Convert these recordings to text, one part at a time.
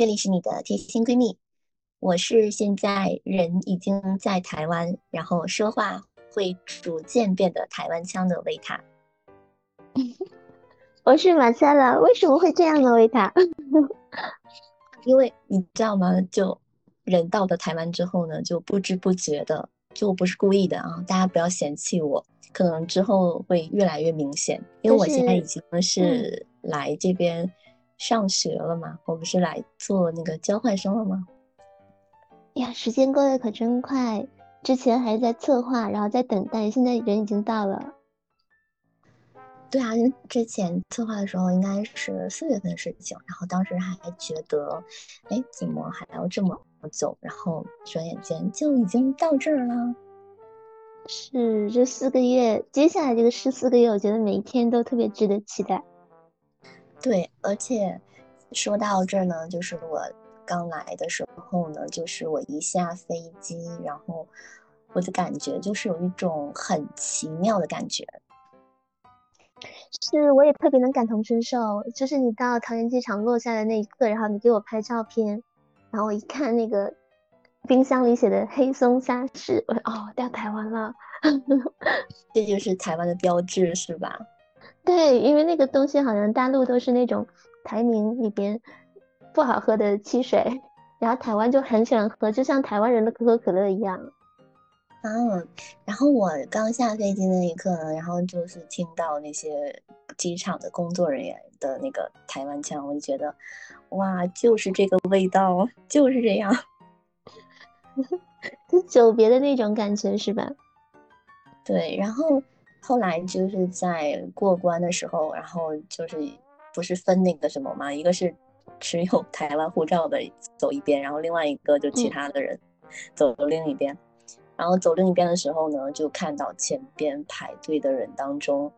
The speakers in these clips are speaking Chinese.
这里是你的贴心闺蜜，我是现在人已经在台湾，然后说话会逐渐变得台湾腔的维塔。我是马赛拉，为什么会这样呢？维塔？因为你知道吗？就人到了台湾之后呢，就不知不觉的，就我不是故意的啊，大家不要嫌弃我，可能之后会越来越明显，因为我现在已经是来这边。上学了吗？我不是来做那个交换生了吗？呀，时间过得可真快，之前还在策划，然后在等待，现在人已经到了。对啊，因为之前策划的时候应该是四月份的事情，然后当时还觉得，哎，怎么还要这么久？然后转眼间就已经到这儿了。是这四个月，接下来这个十四个月，我觉得每一天都特别值得期待。对，而且说到这儿呢，就是我刚来的时候呢，就是我一下飞机，然后我的感觉就是有一种很奇妙的感觉。是，我也特别能感同身受。就是你到桃园机场落下的那一刻，然后你给我拍照片，然后我一看那个冰箱里写的黑松沙士，我说哦，到台湾了，这就是台湾的标志，是吧？对，因为那个东西好像大陆都是那种台名里边不好喝的汽水，然后台湾就很喜欢喝，就像台湾人的可口可乐一样。啊，然后我刚下飞机那一刻呢，然后就是听到那些机场的工作人员的那个台湾腔，我就觉得，哇，就是这个味道，就是这样，就久别的那种感觉，是吧？对，然后。后来就是在过关的时候，然后就是不是分那个什么嘛？一个是持有 台湾护照的走一边，然后另外一个就其他的人走另一边。然后走另一边的时候呢，就看到前边排队的人当中，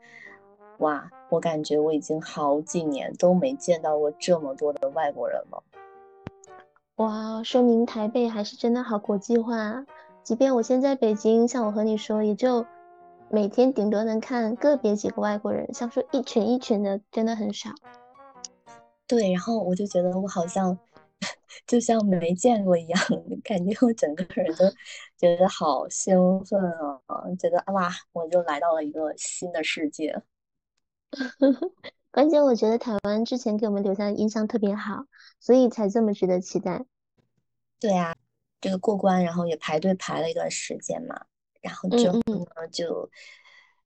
哇，我感觉我已经好几年都没见到过这么多的外国人了。哇，说明台北还是真的好国际化。即便我现在北京，像我和你说，也就。每天顶多能看个别几个外国人，像说一群一群的，真的很少。对，然后我就觉得我好像 就像没见过一样，感觉我整个人都觉得好兴奋啊！觉得哇，我就来到了一个新的世界。关键我觉得台湾之前给我们留下的印象特别好，所以才这么值得期待。对啊，这个过关，然后也排队排了一段时间嘛。然后之后呢，就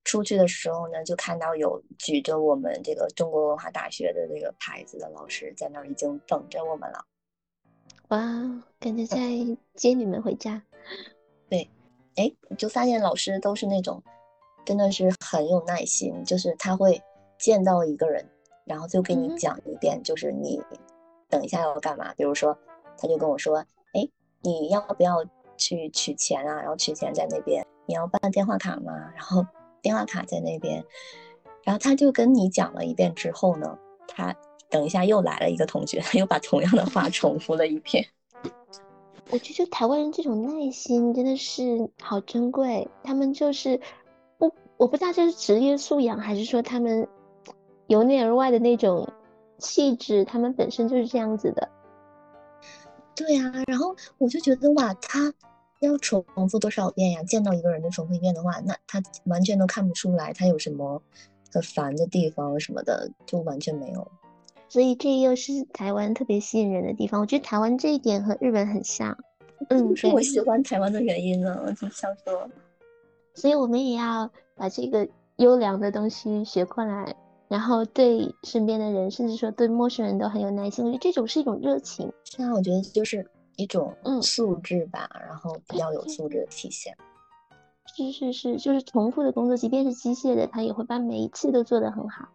出去的时候呢，就看到有举着我们这个中国文化大学的这个牌子的老师在那儿已经等着我们了。哇，感觉在接你们回家。对，哎，就发现老师都是那种真的是很有耐心，就是他会见到一个人，然后就给你讲一遍，就是你等一下要干嘛。比如说，他就跟我说，哎，你要不要？去取钱啊，然后取钱在那边，你要办电话卡吗？然后电话卡在那边，然后他就跟你讲了一遍之后呢，他等一下又来了一个同学，他又把同样的话重复了一遍。我觉得台湾人这种耐心真的是好珍贵，他们就是不，我不知道这是职业素养，还是说他们由内而外的那种气质，他们本身就是这样子的。对呀，然后我就觉得哇，他要重复多少遍呀？见到一个人就重复一遍的话，那他完全都看不出来他有什么很烦的地方什么的，就完全没有。所以这又是台湾特别吸引人的地方。我觉得台湾这一点和日本很像。嗯，是我喜欢台湾的原因呢，我就想说。所以我们也要把这个优良的东西学过来。然后对身边的人，甚至说对陌生人都很有耐心，我觉得这种是一种热情。是啊，我觉得就是一种素质吧，然后比较有素质的体现。是是是，就是重复的工作，即便是机械的，他也会把每一次都做得很好。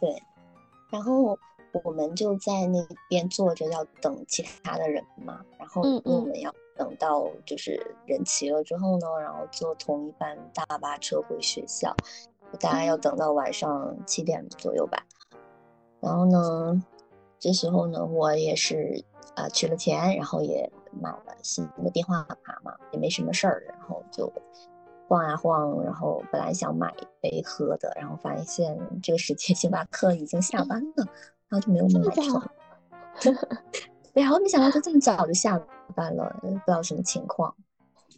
对，然后我们就在那边坐着要等其他的人嘛，然后我们要等到就是人齐了之后呢，然后坐同一班大巴车回学校。大概要等到晚上七点左右吧，然后呢，这时候呢，我也是啊取了钱，然后也买了新的电话卡嘛，也没什么事儿，然后就晃啊晃，然后本来想买一杯喝的，然后发现这个时间 星巴克已经下班了，然后就没有买成。然后没想到他这么早就下班了，不知道什么情况。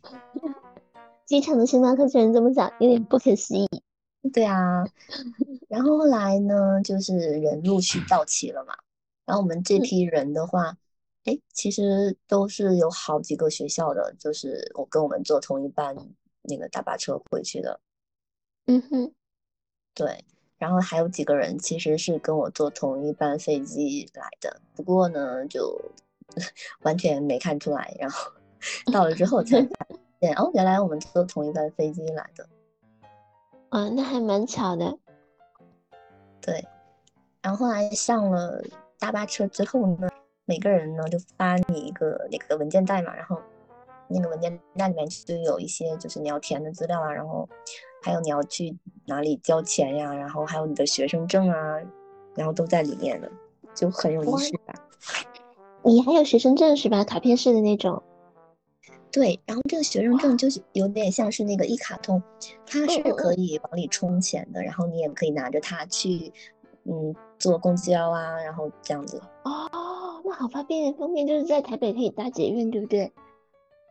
机场的星巴克居然这么早，有点不可思议。对啊，然后后来呢，就是人陆续到齐了嘛。然后我们这批人的话，哎，其实都是有好几个学校的，就是我跟我们坐同一班那个大巴车回去的。嗯哼，对。然后还有几个人其实是跟我坐同一班飞机来的，不过呢，就 完全没看出来。然后 到了之后才发现，哦，原来我们坐同一班飞机来的。啊，那还蛮巧的。对。然后后来上了大巴车之后呢，每个人呢就发你一个那个文件袋嘛，然后那个文件袋里面就有一些就是你要填的资料啊，然后。还有你要去哪里交钱呀？然后还有你的学生证啊，然后都在里面的，就很有仪式感。你还有学生证是吧？卡片式的那种。对，然后这个学生证就是有点像是那个一卡通，它是可以往里充钱的，然后你也可以拿着它去，嗯，坐公交啊，然后这样子。哦，那好方便，方便就是在台北可以搭捷运，对不对？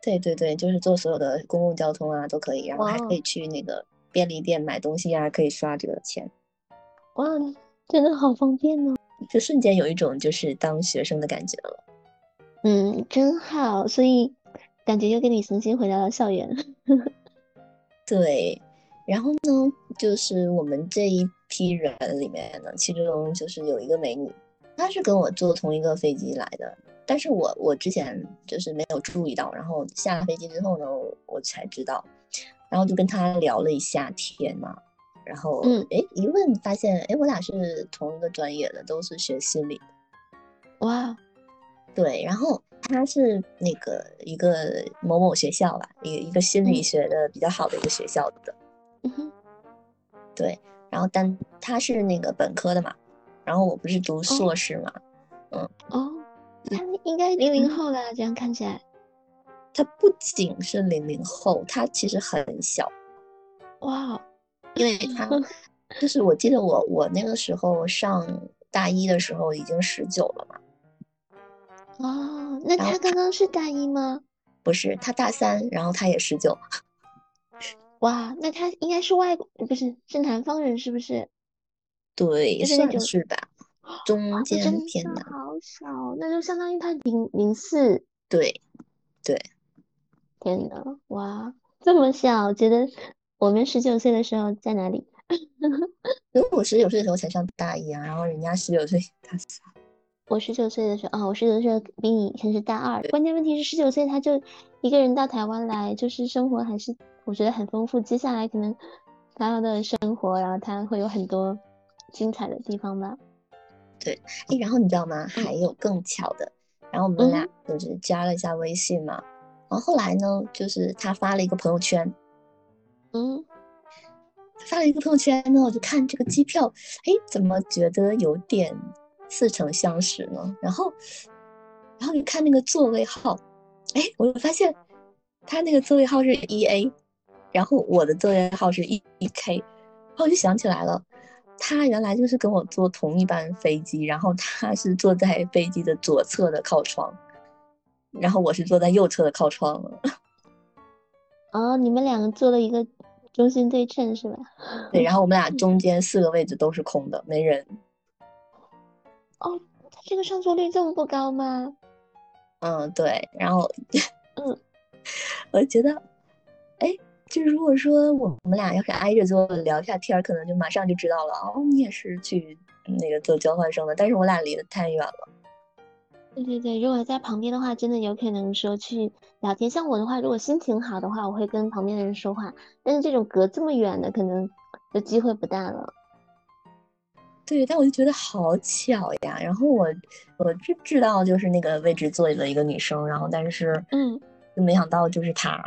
对对对，就是坐所有的公共交通啊都可以，然后还可以去那个。便利店买东西啊，可以刷这个钱，哇，真的好方便哦！就瞬间有一种就是当学生的感觉了。嗯，真好，所以感觉又跟你重新回到了校园。对，然后呢，就是我们这一批人里面呢，其中就是有一个美女，她是跟我坐同一个飞机来的，但是我我之前就是没有注意到，然后下了飞机之后呢，我才知道。然后就跟他聊了一下天嘛，然后嗯，哎，一问发现，哎，我俩是同一个专业的，都是学心理的。哇，对，然后他是那个一个某某学校吧，一一个心理学的比较好的一个学校的。嗯哼，对，然后但他是那个本科的嘛，然后我不是读硕士嘛，嗯，哦，他应该零零后啦，这样看起来。他不仅是零零后，他其实很小，哇！因为他 就是我记得我我那个时候上大一的时候已经十九了嘛。哦，那他刚刚是大一吗？不是，他大三，然后他也十九。哇，那他应该是外国，不是是南方人是不是？对，算是吧，中间偏南。好小，那就相当于他零零四。对，对。天呐，哇，这么小！觉得我们十九岁的时候在哪里？因为我十九岁的时候才上大一啊，然后人家十九岁 大三。我十九岁的时候，哦，我十九岁比你以前是大二。关键问题是十九岁他就一个人到台湾来，就是生活还是我觉得很丰富。接下来可能他的生活，然后他会有很多精彩的地方吧。对，哎，然后你知道吗？还有更巧的，然后我们俩就是加了一下微信嘛。然后后来呢，就是他发了一个朋友圈，嗯，发了一个朋友圈呢，我就看这个机票，哎，怎么觉得有点似曾相识呢？然后，然后你看那个座位号，哎，我就发现他那个座位号是一 A，然后我的座位号是一一 K，然后我就想起来了，他原来就是跟我坐同一班飞机，然后他是坐在飞机的左侧的靠窗。然后我是坐在右侧的靠窗了。哦，你们两个坐了一个中心对称是吧？对，然后我们俩 中间四个位置都是空的，没人。哦，他这个上座率这么不高吗？嗯，对。然后，嗯，我觉得，哎，就如果说我们俩要是挨着坐聊一下天，可能就马上就知道了。哦，你也是去那个做交换生的，但是我俩离得太远了。对对对，如果在旁边的话，真的有可能说去聊天。像我的话，如果心情好的话，我会跟旁边的人说话。但是这种隔这么远的，可能就机会不大了。对，但我就觉得好巧呀。然后我我知知道就是那个位置坐了一个女生，然后但是嗯，就没想到就是她。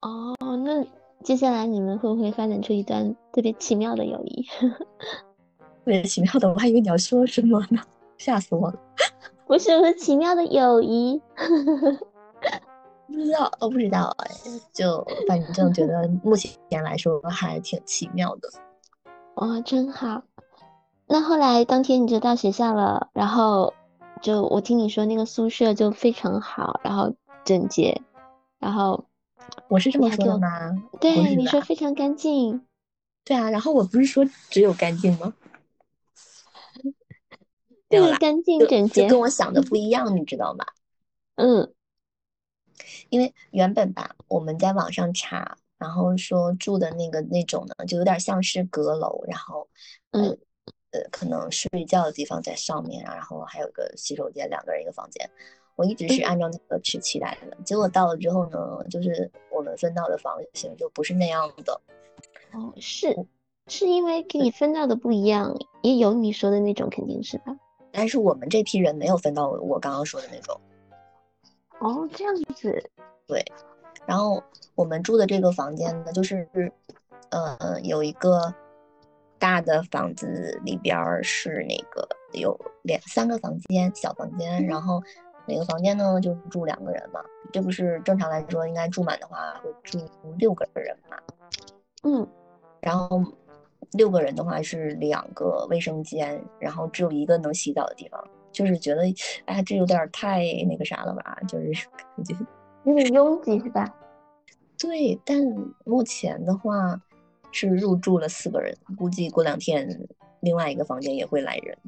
哦，那接下来你们会不会发展出一段特别奇妙的友谊？特别奇妙的，我还以为你要说什么呢。吓死我了！不是，我是奇妙的友谊。不知道，我不知道哎，就反正觉得目前来说还挺奇妙的。哇，真好。那后来当天你就到学校了，然后就我听你说那个宿舍就非常好，然后整洁，然后我是这么说的吗？对，你说非常干净。对啊，然后我不是说只有干净吗？对，干净整洁，跟我想的不一样，你知道吗？嗯，因为原本吧，我们在网上查，然后说住的那个那种呢，就有点像是阁楼，然后，嗯，呃，可能睡觉的地方在上面然后还有个洗手间，两个人一个房间。我一直是按照那个去期待的，结果到了之后呢，就是我们分到的房型就不是那样的。哦，是，是因为给你分到的不一样，也有你说的那种，肯定是吧？但是我们这批人没有分到我刚刚说的那种。哦，这样子。对，然后我们住的这个房间呢，就是，呃，有一个大的房子里边是那个有两三个房间，小房间，然后每个房间呢就住两个人嘛。这不是正常来说应该住满的话会住六个人嘛？嗯。然后六个人的话是两个卫生间，然后只有一个能洗澡的地方，就是觉得，哎，这有点太那个啥了吧？就是感觉有点拥挤是吧？对，但目前的话是入住了四个人，估计过两天另外一个房间也会来人。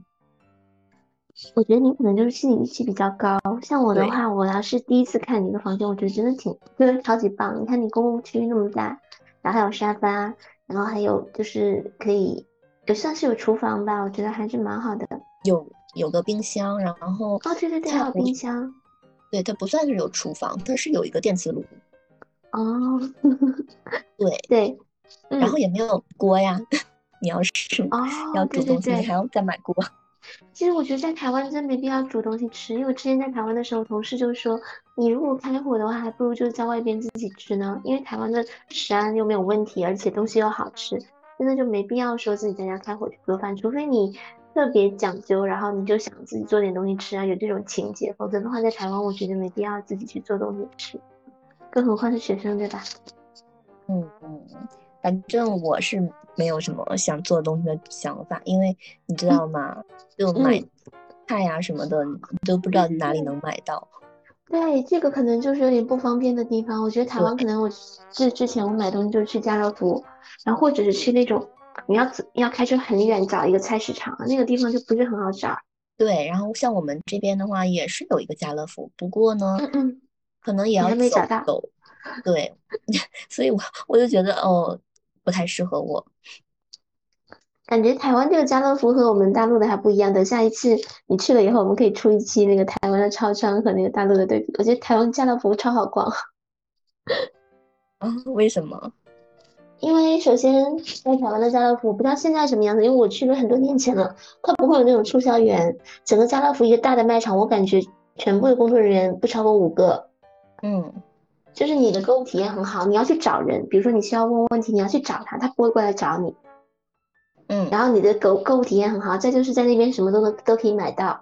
我觉得你可能就是心理预期比较高，像我的话，我要是第一次看你一个房间，我觉得真的挺，真的超级棒。你看你公共区域那么大，然后还有沙发。然后还有就是可以，也算是有厨房吧，我觉得还是蛮好的。有有个冰箱，然后哦对对对，还有冰箱。对，它不算是有厨房，它是有一个电磁炉。哦，对 对，然后也没有锅呀，你要是要煮东西，你还要再买锅。其实我觉得在台湾真没必要煮东西吃，因为我之前在台湾的时候，同事就说，你如果开火的话，还不如就在外边自己吃呢，因为台湾的食安又没有问题，而且东西又好吃，真的就没必要说自己在家开火去做饭，除非你特别讲究，然后你就想自己做点东西吃啊，有这种情节，否则的话在台湾我觉得没必要自己去做东西吃，更何况是学生，对吧？嗯嗯。反正我是没有什么想做东西的想法，因为你知道吗？就买菜呀什么的，你都不知道哪里能买到。对，这个可能就是有点不方便的地方。我觉得台湾可能我之之前我买东西就是去家乐福，然后或者是去那种你要要开车很远找一个菜市场，那个地方就不是很好找。对，然后像我们这边的话也是有一个家乐福，不过呢，嗯嗯，可能也要走走。对，所以我我就觉得哦。不太适合我，感觉台湾这个家乐福和我们大陆的还不一样。等下一次你去了以后，我们可以出一期那个台湾的超商和那个大陆的对比。我觉得台湾家乐福超好逛。啊？为什么？因为首先在台湾的家乐福，不知道现在什么样子，因为我去了很多年前了，它不会有那种促销员。整个家乐福一个大的卖场，我感觉全部的工作人员不超过五个。嗯。就是你的购物体验很好，你要去找人，比如说你需要问问题，你要去找他，他不会过来找你。嗯，然后你的购购物体验很好，再就是在那边什么都能都可以买到，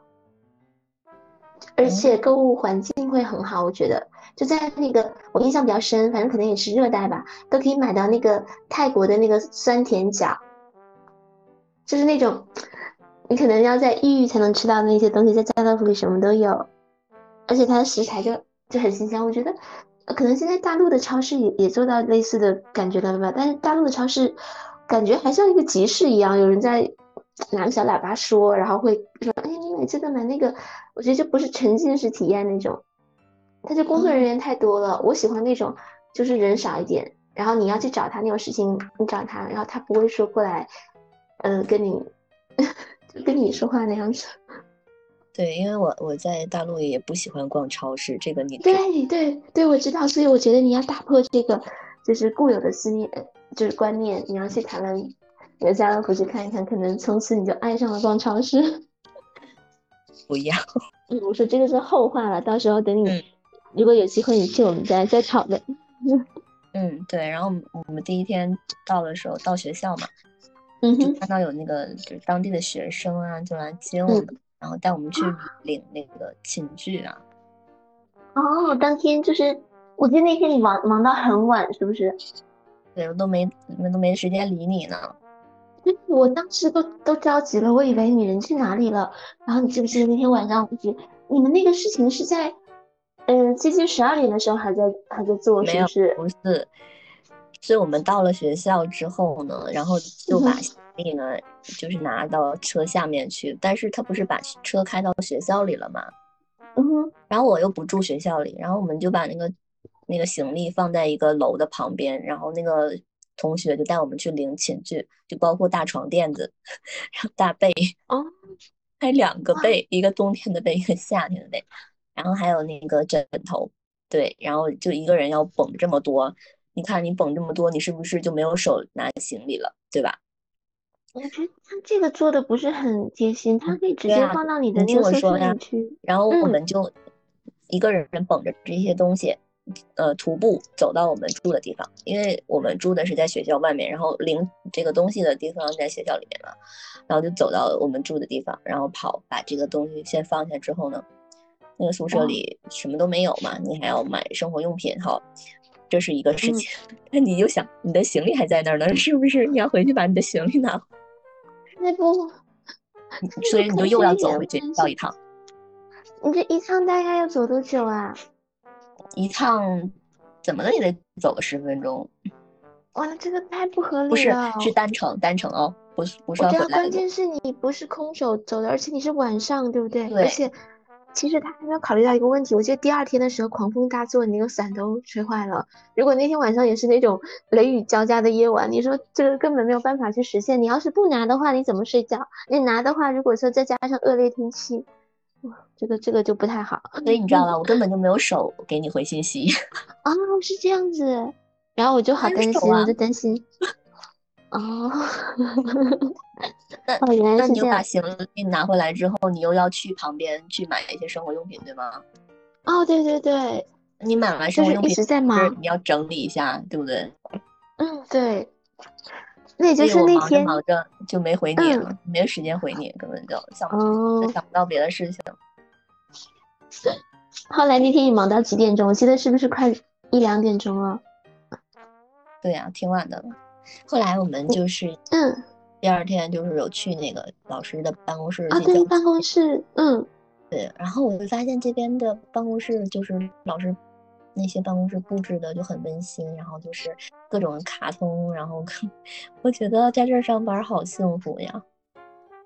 而且购物环境会很好，我觉得。就在那个我印象比较深，反正可能也是热带吧，都可以买到那个泰国的那个酸甜角，就是那种你可能要在异域才能吃到的那些东西，在家乐福里什么都有，而且它的食材就就很新鲜，我觉得。可能现在大陆的超市也也做到类似的感觉了吧？但是大陆的超市感觉还像一个集市一样，有人在拿个小喇叭说，然后会说：“哎，你买这个买那个。”我觉得这不是沉浸式体验那种，他就工作人员太多了。我喜欢那种就是人少一点，然后你要去找他，那种事情你找他，然后他不会说过来，嗯，跟你 跟你说话那样子。对，因为我我在大陆也不喜欢逛超市，这个你对对对，我知道，所以我觉得你要打破这个就是固有的思念，就是观念，你要去台湾，家乐福去看一看，可能从此你就爱上了逛超市。不要，嗯，我说这个是后话了，到时候等你如果有机会你去，我们家再讨论。嗯，对，然后我们第一天到的时候到学校嘛，嗯哼，看到有那个就是当地的学生啊，就来接我们。然后带我们去领那个寝具啊！哦，当天就是我记得那天你忙忙到很晚，是不是？对，我都没都没时间理你呢。我当时都都着急了，我以为你人去哪里了。然后你记不记得那天晚上，就是你们那个事情是在，嗯，接近十二点的时候还在还在做，是不是？不是，是我们到了学校之后呢，然后就把行李呢，就是拿到车下面去。但是他不是把车开到学校里了吗？嗯哼。然后我又不住学校里，然后我们就把那个那个行李放在一个楼的旁边，然后那个。同学就带我们去领寝具，就包括大床垫子，然后大被哦，还两个被，一个冬天的被，一个夏天的被，然后还有那个枕头，对，然后就一个人要绷这么多，你看你绷这么多，你是不是就没有手拿行李了，对吧？我觉得他这个做的不是很贴心，他可以直接放到你的那个宿舍里去，然后我们就一个人绷着这些东西。呃，徒步走到我们住的地方，因为我们住的是在学校外面，然后领这个东西的地方在学校里面嘛，然后就走到我们住的地方，然后跑把这个东西先放下之后呢，那个宿舍里什么都没有嘛，你还要买生活用品哈，这是一个事情。那你就想，你的行李还在那儿呢，是不是？你要回去把你的行李拿。那不，所以你就又要走回去到一趟。你这一趟大概要走多久啊？一趟怎么了也得走个十分钟，哇，这个太不合理了。不是，是单程，单程哦，不是不是要回来。关键是你不是空手走的，而且你是晚上，对不对？对。而且，其实他还没有考虑到一个问题。我记得第二天的时候，狂风大作，你那个伞都吹坏了。如果那天晚上也是那种雷雨交加的夜晚，你说这个根本没有办法去实现。你要是不拿的话，你怎么睡觉？你拿的话，如果说再加上恶劣天气。这个这个就不太好，所以你知道吗？我根本就没有手给你回信息啊，是这样子，然后我就好担心，我就担心。哦，那哦，原来那你就把行李拿回来之后，你又要去旁边去买一些生活用品，对吗？哦，对对对，你买完生活用品，一直在忙，你要整理一下，对不对？嗯，对。那也就是那天忙着就没回你了，没时间回你，根本就想不想不到别的事情。后来那天你忙到几点钟？我记得是不是快一两点钟了？对呀，挺晚的了。后来我们就是嗯，第二天就是有去那个老师的办公室啊，对，办公室，嗯，对。然后我就发现这边的办公室就是老师。那些办公室布置的就很温馨，然后就是各种卡通，然后我觉得在这儿上班好幸福呀。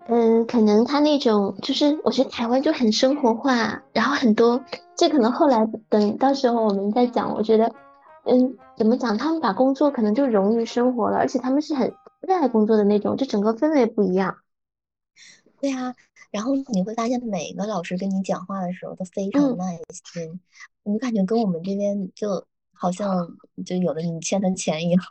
嗯，可能他那种就是，我觉得台湾就很生活化，然后很多，这可能后来等到时候我们再讲。我觉得，嗯，怎么讲？他们把工作可能就融于生活了，而且他们是很热爱工作的那种，就整个氛围不一样。对啊，然后你会发现每个老师跟你讲话的时候都非常耐心。你感觉跟我们这边就好像就有了你欠的钱一样。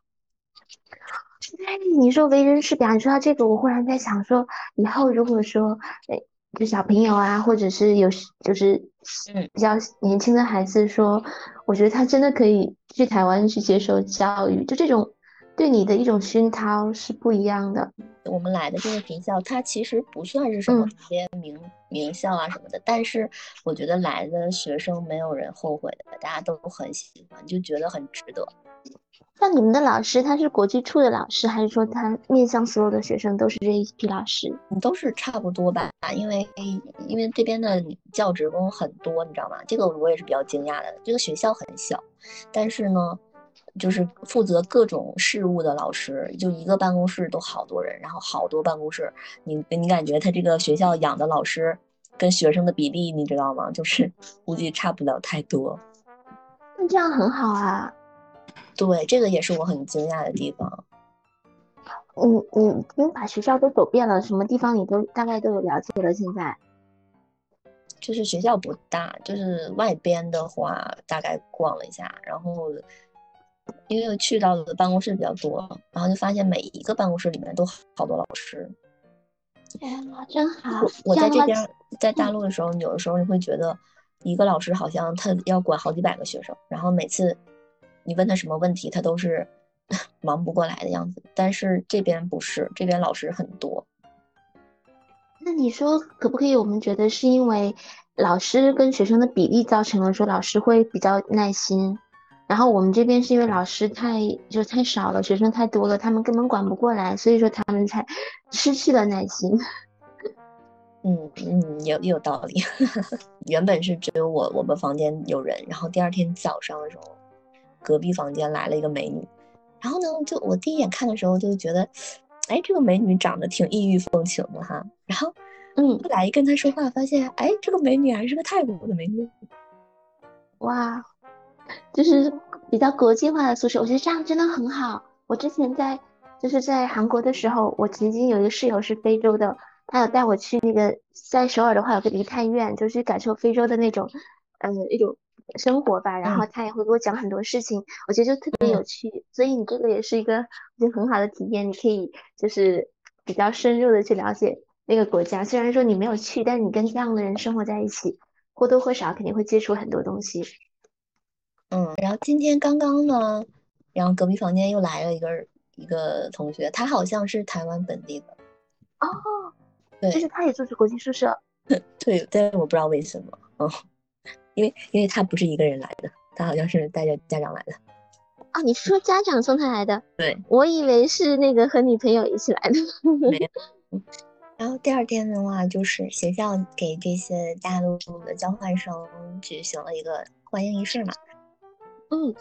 哎，你说为人师表，你说到这个，我忽然在想说，以后如果说，哎，就小朋友啊，或者是有就是嗯比较年轻的孩子，说，我觉得他真的可以去台湾去接受教育，就这种。对你的一种熏陶是不一样的。我们来的这个学校，它其实不算是什么特别名名校啊什么的，但是我觉得来的学生没有人后悔的，大家都很喜欢，就觉得很值得。像你们的老师，他是国际处的老师，还是说他面向所有的学生都是这一批老师？都是差不多吧，因为因为这边的教职工很多，你知道吗？这个我也是比较惊讶的。这个学校很小，但是呢。就是负责各种事务的老师，就一个办公室都好多人，然后好多办公室，你你感觉他这个学校养的老师跟学生的比例，你知道吗？就是估计差不了太多。那这样很好啊。对，这个也是我很惊讶的地方。你你你把学校都走遍了，什么地方你都大概都有了解了？现在就是学校不大，就是外边的话大概逛了一下，然后。因为去到的办公室比较多，然后就发现每一个办公室里面都好多老师。哇，真好！我在这边在大陆的时候，有的时候你会觉得一个老师好像他要管好几百个学生，然后每次你问他什么问题，他都是 忙不过来的样子。但是这边不是，这边老师很多。那你说可不可以？我们觉得是因为老师跟学生的比例造成了说老师会比较耐心。然后我们这边是因为老师太就太少了，学生太多了，他们根本管不过来，所以说他们才 失去了耐心。嗯嗯，有有道理。原本是只有我我们房间有人，然后第二天早上的时候，隔壁房间来了一个美女，然后呢，就我第一眼看的时候就觉得，哎，这个美女长得挺异域风情的哈。然后，嗯，后来一跟她说话，发现，哎，这个美女还是个泰国的美女。哇，就是比较国际化的宿舍，我觉得这样真的很好。我之前在就是在韩国的时候，我曾经有一个室友是非洲的。他有带我去那个，在首尔的话有个梨泰院，就是感受非洲的那种，呃，一种生活吧。然后他也会给我讲很多事情，我觉得就特别有趣。所以你这个也是一个我觉得很好的体验，你可以就是比较深入的去了解那个国家。虽然说你没有去，但你跟这样的人生活在一起，或多或少肯定会接触很多东西。嗯，然后今天刚刚呢，然后隔壁房间又来了一个一个同学，他好像是台湾本地的。哦。对就是他也住着国际宿舍，对，但是我不知道为什么，哦，因为因为他不是一个人来的，他好像是带着家长来的。哦，你是说家长送他来的？对，我以为是那个和女朋友一起来的。没 有。然后第二天的话，就是学校给这些大陆的交换生举行了一个欢迎仪式嘛。嗯，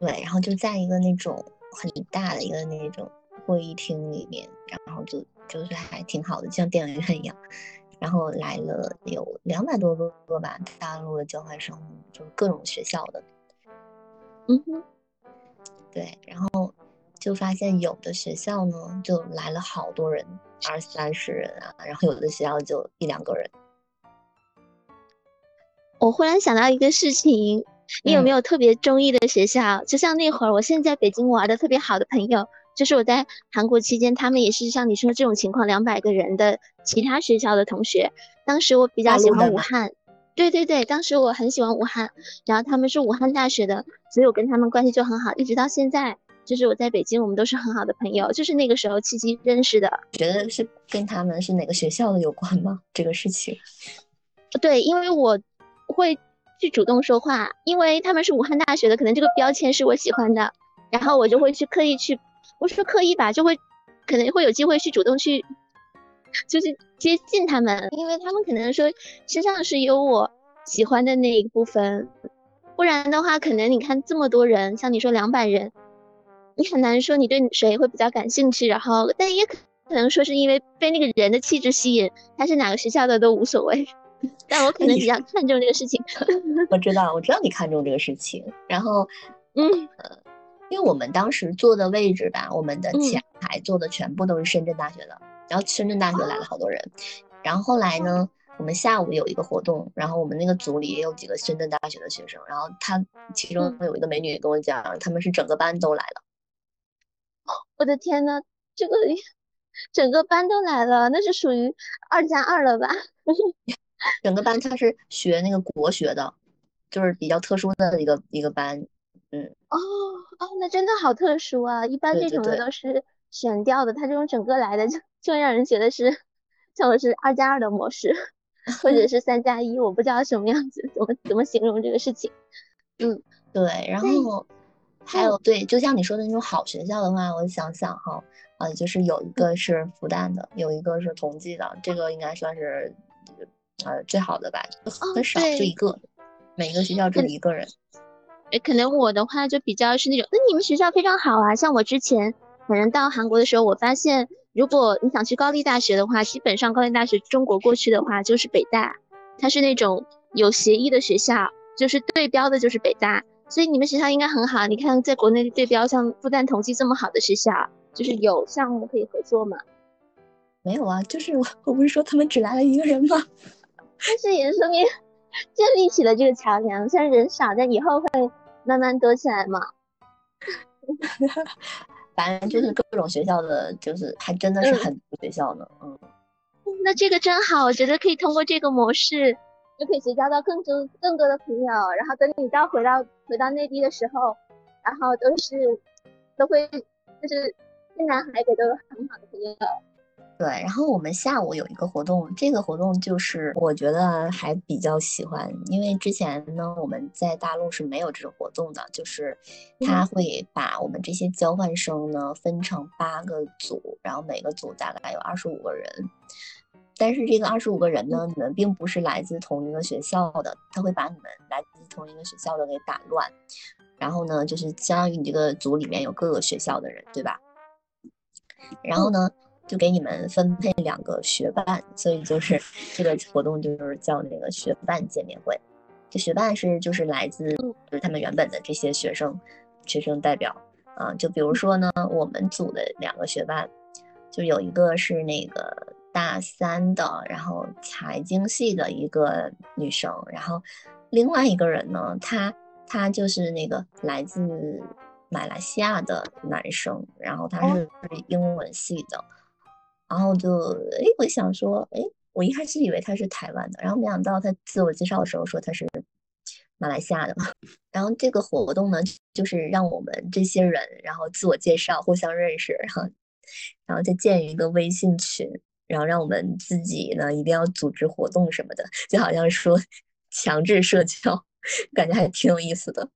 对，然后就在一个那种很大的一个那种会议厅里面，然后就。就是还挺好的，像电影院一样。然后来了有两百多个吧，大陆的交换生，就各种学校的。嗯哼，对。然后就发现有的学校呢，就来了好多人，二三十人啊。然后有的学校就一两个人。我忽然想到一个事情，你有没有特别中意的学校？就像那会儿，我现在在北京玩的特别好的朋友。就是我在韩国期间，他们也是像你说这种情况，两百个人的其他学校的同学。当时我比较喜欢武汉，对对对，当时我很喜欢武汉，然后他们是武汉大学的，所以我跟他们关系就很好，一直到现在，就是我在北京，我们都是很好的朋友，就是那个时候契机认识的。觉得是跟他们是哪个学校的有关吗？这个事情？对，因为我会去主动说话，因为他们是武汉大学的，可能这个标签是我喜欢的，然后我就会去刻意去。不是说刻意吧，就会可能会有机会去主动去，就是接近他们，因为他们可能说身上是有我喜欢的那一部分，不然的话，可能你看这么多人，像你说两百人，你很难说你对谁会比较感兴趣，然后但也可能说是因为被那个人的气质吸引，他是哪个学校的都无所谓，但我可能比较 看重这个事情。我知道，我知道你看重这个事情，然后，嗯。因为我们当时坐的位置吧，我们的前排坐的全部都是深圳大学的，然后深圳大学来了好多人，然后后来呢，我们下午有一个活动，然后我们那个组里也有几个深圳大学的学生，然后他其中有一个美女跟我讲，他们是整个班都来了。我的天呐，这个整个班都来了，那是属于二加二了吧？整个班他是学那个国学的，就是比较特殊的一个一个班。嗯哦哦，那真的好特殊啊！一般这种的都是选调的，他这种整个来的就就让人觉得是像我是二加二的模式，或者 是三加一，我不知道什么样子，怎么怎么形容这个事情。嗯，对。然后还有对，就像你说的那种好学校的话，我想想哈，呃，就是有一个是复旦的，有一个是同济的，这个应该算是呃最好的吧，很少就一个，每个学校只有一个人。可能我的话就比较是那种，那你们学校非常好啊。像我之前反正到韩国的时候，我发现如果你想去高丽大学的话，基本上高丽大学中国过去的话就是北大，它是那种有协议的学校，就是对标的就是北大。所以你们学校应该很好。你看在国内对标像复旦、同济这么好的学校，就是有项目可以合作吗？没有啊，就是我我不是说他们只来了一个人吗？但是也说明建立起了这个桥梁，虽然人少，但以后会。慢慢多起来嘛，反正就是各种学校的，就是还真的是很多学校呢，嗯。那这个真好，我觉得可以通过这个模式，就可以结交到更多更多的朋友。然后等你到回到回到内地的时候，然后都是都会就是天南海北都有很好的朋友。对，然后我们下午有一个活动，这个活动就是我觉得还比较喜欢，因为之前呢我们在大陆是没有这种活动的，就是他会把我们这些交换生呢分成八个组，然后每个组大概有二十五个人，但是这个二十五个人呢，你们并不是来自同一个学校的，他会把你们来自同一个学校的给打乱，然后呢，就是相当于你这个组里面有各个学校的人，对吧？然后呢？就给你们分配两个学伴，所以就是这个活动就是叫那个学伴见面会。这学伴是就是来自就是他们原本的这些学生学生代表啊，就比如说呢，我们组的两个学伴，就有一个是那个大三的，然后财经系的一个女生，然后另外一个人呢，他他就是那个来自马来西亚的男生，然后他是英文系的。然后就哎，我想说，哎，我一开始以为他是台湾的，然后没想到他自我介绍的时候说他是马来西亚的嘛。然后这个活动呢，就是让我们这些人，然后自我介绍，互相认识，然后，然后再建一个微信群，然后让我们自己呢一定要组织活动什么的，就好像说强制社交，感觉还挺有意思的。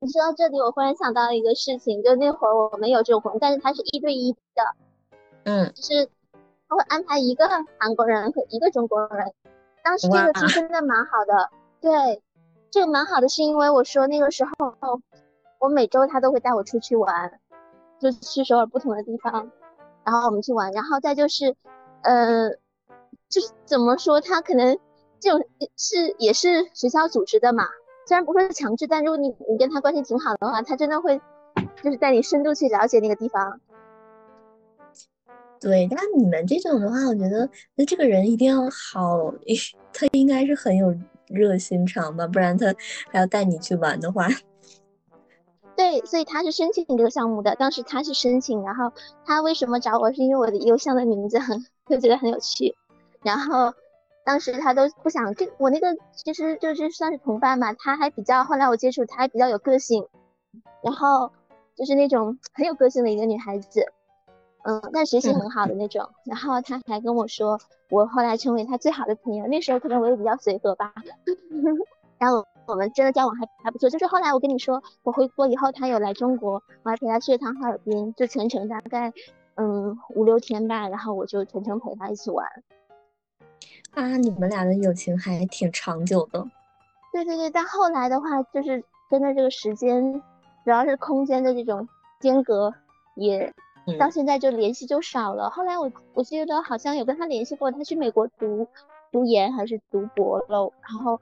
你说到这里，我忽然想到一个事情，就那会儿我们有这种活动，但是它是一对一的。嗯，就是他会安排一个韩国人和一个中国人。当时这个是真的蛮好的，对，这个蛮好的，是因为我说那个时候我每周他都会带我出去玩，就去首尔不同的地方，然后我们去玩。然后再就是，呃，就是怎么说，他可能这种是也是学校组织的嘛，虽然不会强制，但如果你你跟他关系挺好的话，他真的会就是带你深度去了解那个地方。对，那你们这种的话，我觉得那这个人一定要好，他应该是很有热心肠吧，不然他还要带你去玩的话。对，所以他是申请这个项目的，当时他是申请，然后他为什么找我，是因为我的邮箱的名字很，就觉得很有趣，然后当时他都不想这我那个其实就是算是同伴吧，他还比较后来我接触他还比较有个性，然后就是那种很有个性的一个女孩子。嗯，但学习很好的那种，然后他还跟我说，我后来成为他最好的朋友。那时候可能我也比较随和吧，然后我们真的交往还还不错。就是后来我跟你说，我回国以后，他有来中国，我还陪他去了趟哈尔滨，就全程大概嗯五六天吧，然后我就全程陪他一起玩。啊，你们俩的友情还挺长久的。对对对，但后来的话，就是真的这个时间，主要是空间的这种间隔也。到现在就联系就少了。后来我我记得好像有跟他联系过，他去美国读读研还是读博了。然后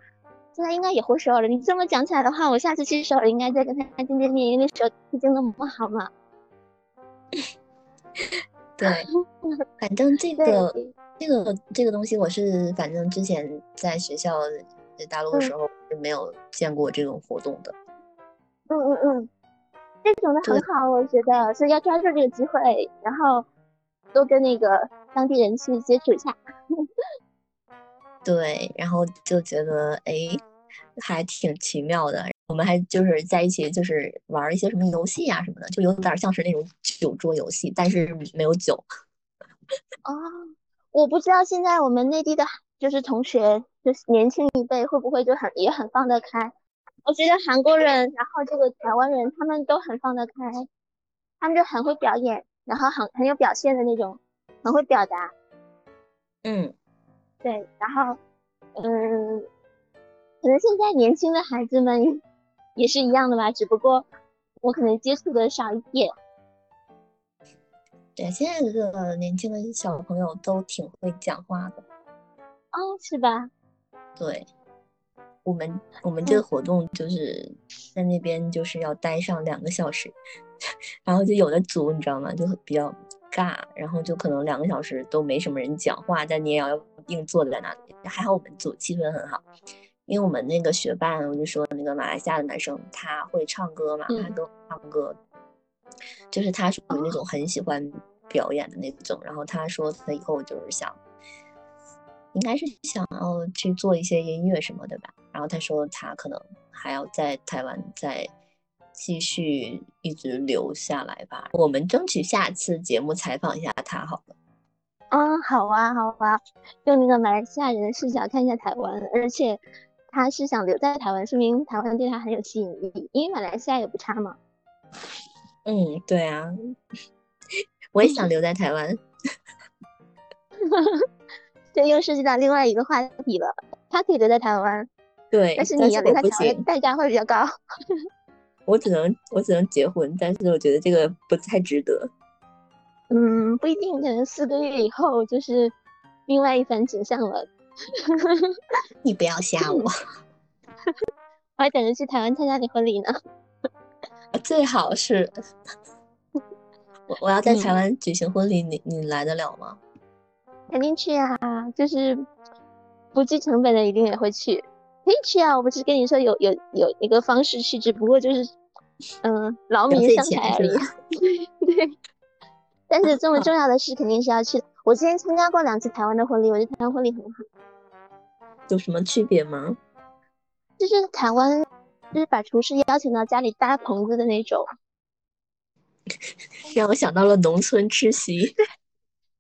现在应该也回首尔了。你这么讲起来的话，我下次去首尔应该再跟他见见面，因为那时候毕竟那么好嘛。对，反正这 个这个这个东西，我是反正之前在学校在大陆的时候是没有见过这种活动的。嗯嗯嗯。这种的很好，我觉得所以要抓住这个机会，然后多跟那个当地人去接触一下。对，然后就觉得哎，还挺奇妙的。我们还就是在一起，就是玩一些什么游戏啊什么的，就有点像是那种酒桌游戏，但是没有酒。哦，我不知道现在我们内地的，就是同学，就是年轻一辈会不会就很也很放得开。我觉得韩国人，然后这个台湾人，他们都很放得开，他们就很会表演，然后很很有表现的那种，很会表达。嗯，对，然后，嗯，可能现在年轻的孩子们也是一样的吧，只不过我可能接触的少一点。对，现在这个年轻的小朋友都挺会讲话的。哦，是吧？对。我们我们这个活动就是在那边就是要待上两个小时，然后就有的组你知道吗？就比较尬，然后就可能两个小时都没什么人讲话，但你也要硬坐在那里。还好我们组气氛很好，因为我们那个学伴，我就说那个马来西亚的男生他会唱歌嘛，他都唱歌，就是他属于那种很喜欢表演的那种。然后他说他以后就是想。应该是想要去做一些音乐什么的吧，然后他说他可能还要在台湾再继续一直留下来吧。我们争取下次节目采访一下他好了。嗯，好啊，好啊，用那个马来西亚人的视角看一下台湾，而且他是想留在台湾，说明台湾对他很有吸引力，因为马来西亚也不差嘛。嗯，对啊，我也想留在台湾。这又涉及到另外一个话题了，他可以留在台湾，对，但是你要留在台湾，代价会比较高。我只能我只能结婚，但是我觉得这个不太值得。嗯，不一定，可能四个月以后就是另外一番景象了。你不要吓我，我还等着去台湾参加你婚礼呢。最好是，我我要在台湾举行婚礼，你你来得了吗？肯定去啊，就是不计成本的，一定也会去。可以去啊，我不是跟你说有有有一个方式去，只不过就是嗯劳民伤财而已。对。但是这么重要的事肯定是要去的。我之前参加过两次台湾的婚礼，我觉得台湾婚礼很好。有什么区别吗？就是台湾，就是把厨师邀请到家里搭棚子的那种，让我想到了农村吃席。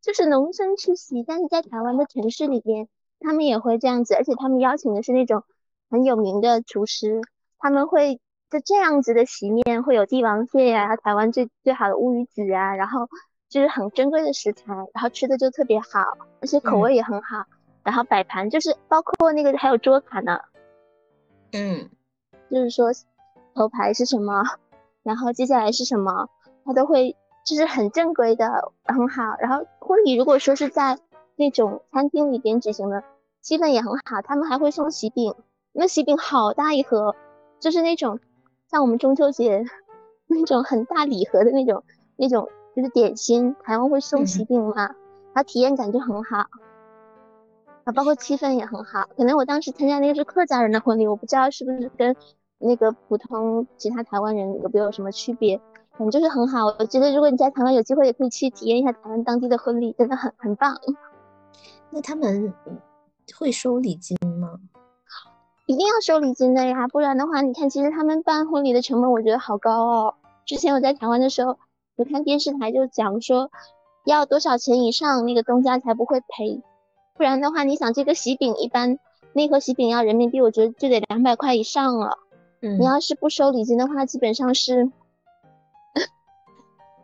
就是农村吃席，但是在台湾的城市里边，他们也会这样子，而且他们邀请的是那种很有名的厨师，他们会就这样子的席面会有帝王蟹呀，台湾最最好的乌鱼子啊，然后。就是很珍贵的食材，然后吃的就特别好，而且口味也很好。然后摆盘就是包括那个还有桌卡呢，嗯，就是说头牌是什么，然后接下来是什么，他都会就是很正规的，很好。然后婚礼如果说是在那种餐厅里边举行的，气氛也很好。他们还会送喜饼，那喜饼好大一盒，就是那种像我们中秋节 那种很大礼盒的那种那种。就是点心，台湾会送喜饼嘛，它体验感就很好，啊，包括气氛也很好。可能我当时参加那个是客家人的婚礼，我不知道是不是跟那个普通其他台湾人有没有什么区别，反正就是很好。我觉得如果你在台湾有机会，也可以去体验一下台湾当地的婚礼，真的很很棒。那他们会收礼金吗？一定要收礼金的呀，不然的话，你看，其实他们办婚礼的成本，我觉得好高哦。之前我在台湾的时候。我看电视台就讲说，要多少钱以上那个东家才不会赔，不然的话，你想这个喜饼一般那盒喜饼要人民币，我觉得就得两百块以上了。嗯，你要是不收礼金的话，基本上是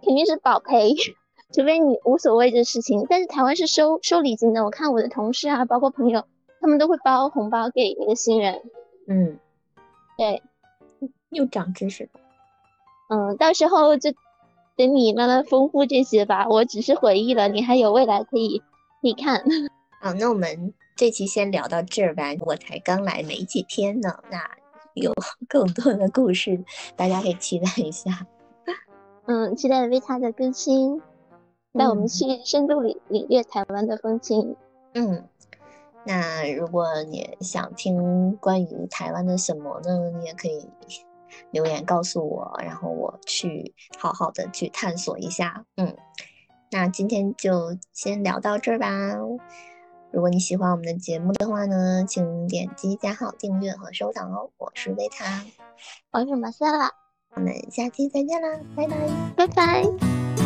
肯定是保赔，除非你无所谓这事情。但是台湾是收收礼金的，我看我的同事啊，包括朋友，他们都会包红包给那个新人。嗯，对，又长知识了。嗯，到时候就。等你慢慢丰富这些吧，我只是回忆了，你还有未来可以可以看。好，那我们这期先聊到这儿吧。我才刚来没几天呢，那有更多的故事，大家可以期待一下。嗯，期待维塔的更新，带我们去深度领领略台湾的风情。嗯，那如果你想听关于台湾的什么呢？你也可以。留言告诉我，然后我去好好的去探索一下。嗯，那今天就先聊到这儿吧。如果你喜欢我们的节目的话呢，请点击加号、订阅和收藏哦。我是维塔，我是马赛拉，我们下期再见啦，拜拜，拜拜。